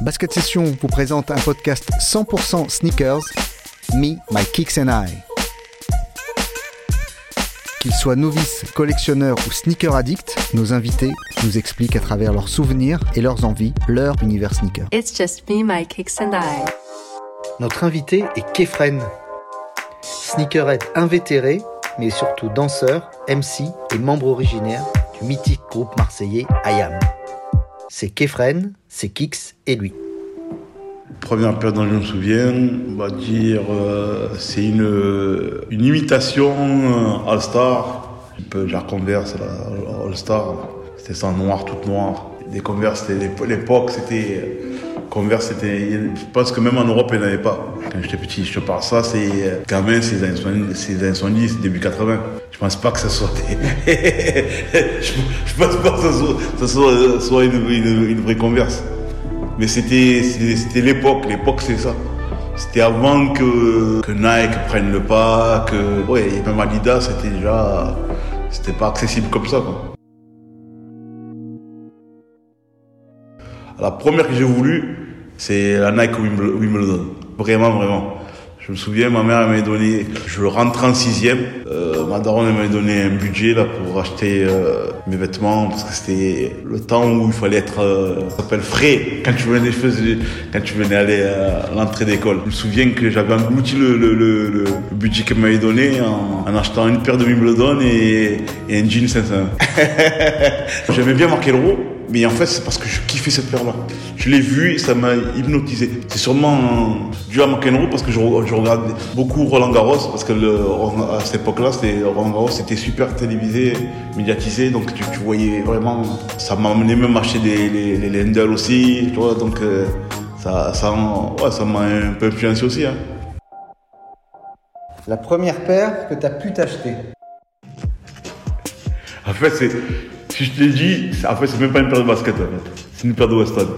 Basket Session vous présente un podcast 100% sneakers, Me, My Kicks and I. Qu'ils soient novices, collectionneurs ou sneaker addicts, nos invités nous expliquent à travers leurs souvenirs et leurs envies leur univers sneaker. It's just me, my kicks and I. Notre invité est Kefren. Sneakerhead invétéré, mais surtout danseur, MC et membre originaire du mythique groupe marseillais IAM. C'est Kefren, c'est Kix et lui. Première période dont je me souviens, on va dire, euh, c'est une, imitation euh, All-Star. Un peu genre Converse, la- All-Star. C'était ça noir, toute noire. Des Converse, l'époque, c'était. Converse, c'était. Je pense que même en Europe, il n'y en avait pas. Quand j'étais petit, je te parle ça, c'est. euh, Quand même, c'est les années 70, c'est les années 70, début 80. Je pense pas que ça soit je, je pense pas que ça soit, ça soit, soit une, une- une vraie Converse. Mais c'était l'époque, l'époque c'est ça. C'était avant que, que Nike prenne le pas, que ouais, même Adidas c'était déjà c'était pas accessible comme ça quoi. La première que j'ai voulu, c'est la Nike Wimble- Wimbledon. Vraiment, vraiment. Je me souviens, ma mère m'avait donné, je rentrais en sixième, euh, ma daronne m'avait donné un budget là pour acheter euh, mes vêtements parce que c'était le temps où il fallait être, euh, s'appelle frais quand tu venais, quand tu venais aller à l'entrée d'école. Je me souviens que j'avais englouti le, budget qu'elle m'avait donné en, achetant une paire de Wimbledon et, et un jean 500. J'aimais bien McEnroe, mais en fait, c'est parce que je kiffais cette paire-là. Je l'ai vue et ça m'a hypnotisé. C'est sûrement dû à McEnroe parce que je, je regardais beaucoup Roland Garros, parce que le, à cette époque-là, Roland Garros, c'était super télévisé, médiatisé, donc tu, tu voyais vraiment. Ça m'a amené même à acheter des, les, aussi, tu vois, donc euh, ça, ça, ouais, ça m'a un peu influencé aussi. Hein. La première paire que tu as pu t'acheter. En fait, c'est, si je te l'ai dit, en fait, c'est même pas une paire de basket, en fait. C'est une paire de Weston.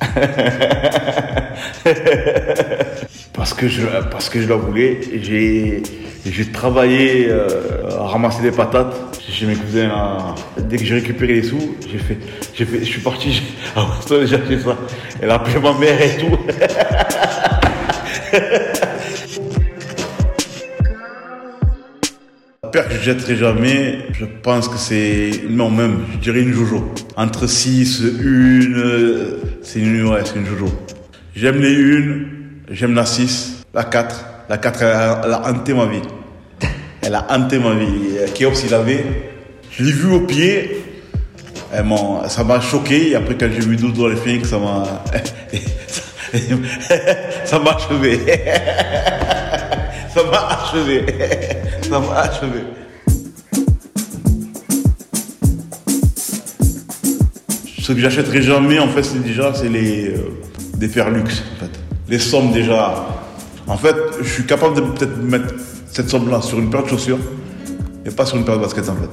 parce que je, parce que je la voulais. J'ai, j'ai travaillé euh, à ramasser des patates chez mes cousins. Dès que j'ai récupéré les sous, j'ai fait, j'ai fait, je suis parti à Weston j'ai acheté ça. Elle a appelé ma mère et tout. que je jetterai jamais, je pense que c'est, non même, je dirais une Jojo. Entre 6, une, c'est une, ouais, c'est une Jojo. J'aime les une, j'aime la 6, la 4. La 4, elle a, elle a hanté ma vie. Elle a hanté ma vie. Euh, Kéops, il avait, je l'ai vu au pied, elle m'a- ça m'a choqué. Et après, quand j'ai vu d'autres dans les films, ça m'a, ça m'a achevé. Ça m'a achevé. Ça m'a achevé. Ce que j'achèterai jamais, en fait, c'est déjà c'est les euh, des paires luxe, en fait. Les sommes déjà. En fait, je suis capable de peut-être mettre cette somme-là sur une paire de chaussures, mais pas sur une paire de baskets, en fait.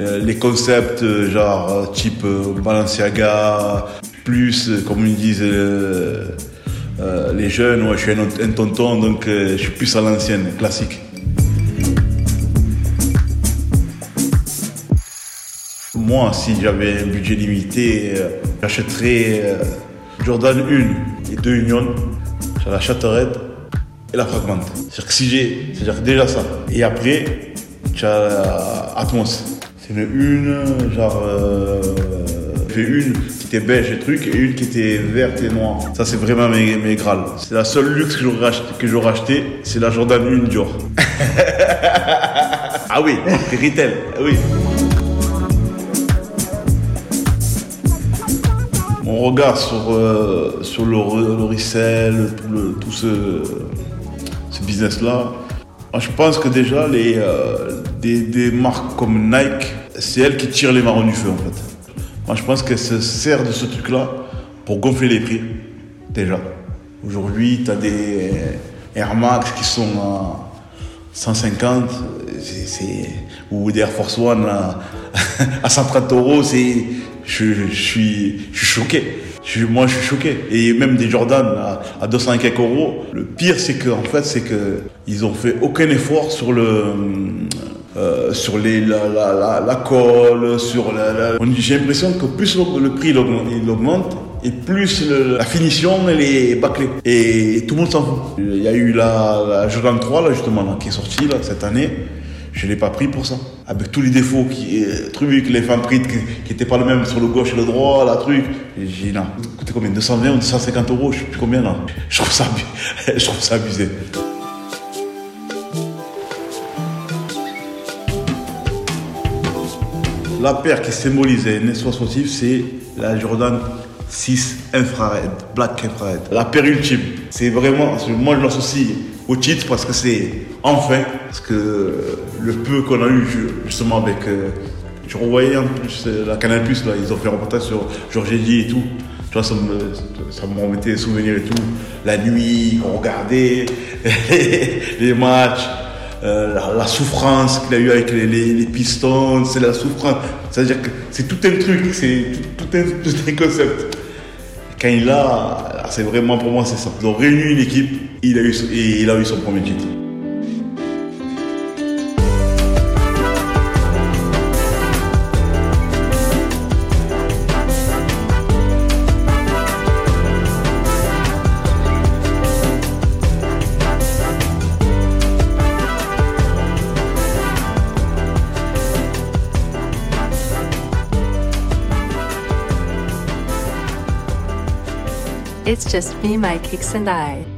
Euh, les concepts, euh, genre type Balenciaga, plus, comme ils disent les jeunes, ouais, je suis un, un tonton, donc je suis plus à l'ancienne, classique. Moi, si j'avais un budget limité, euh, j'achèterais euh, Jordan 1 et 2 Union, je l'achèterais et la fragmente. C'est-à-dire que si j'ai, c'est-à-dire déjà ça. Et après, tu as euh, Atmos. C'est une une, genre, j'ai une qui était beige et truc, et une qui était verte et noire. Ça, c'est vraiment mes, mes. C'est la seule luxe que j'aurais acheté, c'est la Jordan 1 Dior. ah oui, retail, ah oui. Mon regard sur, euh, sur le, le resell, tout, ce, business-là, je pense que déjà, les, euh, des, des marques comme Nike, c'est elles qui tirent les marrons du feu, en fait. Moi, je pense qu'elles se servent de ce truc-là pour gonfler les prix, déjà. Aujourd'hui, tu as des Air Max qui sont à 150, c'est- c'est- ou des Air Force One à, à 130 euros, c'est, je, suis, choqué. Moi, je suis choqué. Et même des Jordan à, à 200 et quelques euros. Le pire, c'est que, en fait, c'est ils ont fait aucun effort sur le, euh, sur la, colle, sur la, J'ai l'impression que plus le, prix il augmente, et plus la finition, elle est bâclée. Et tout le monde s'en fout. Il y a eu la, Jordan 3, là, justement, qui est sortie cette année. Je l'ai pas pris pour ça. Avec tous les défauts, qui, euh, trucs, les femmes qui, qui étaient pas les mêmes sur le gauche et le droit, la truc. J'ai dit non. Coûtait combien? 220 ou 250 euros, je sais plus combien là. Je trouve ça, je abusé. La paire qui symbolise les années 60, c'est la Jordan 6 infrared, black infrared. La paire ultime. C'est vraiment, moi je l'associe au titre parce que c'est enfin, parce que le peu qu'on a eu justement avec, euh, je revoyais en plus euh, la Canal là, ils ont fait un reportage sur Georges Eddy et tout. Tu vois, ça me, ça me remettait des souvenirs et tout. La nuit, qu'on regardait les matchs. Euh, la, souffrance qu'il a eu avec les, pistons, c'est la souffrance. C'est-à-dire que c'est tout un truc, c'est tout un, tout un concept. Quand il c'est vraiment pour moi c'est ça. Ils ont réuni une équipe, il a il a eu son premier titre. It's just me, my kicks, and I.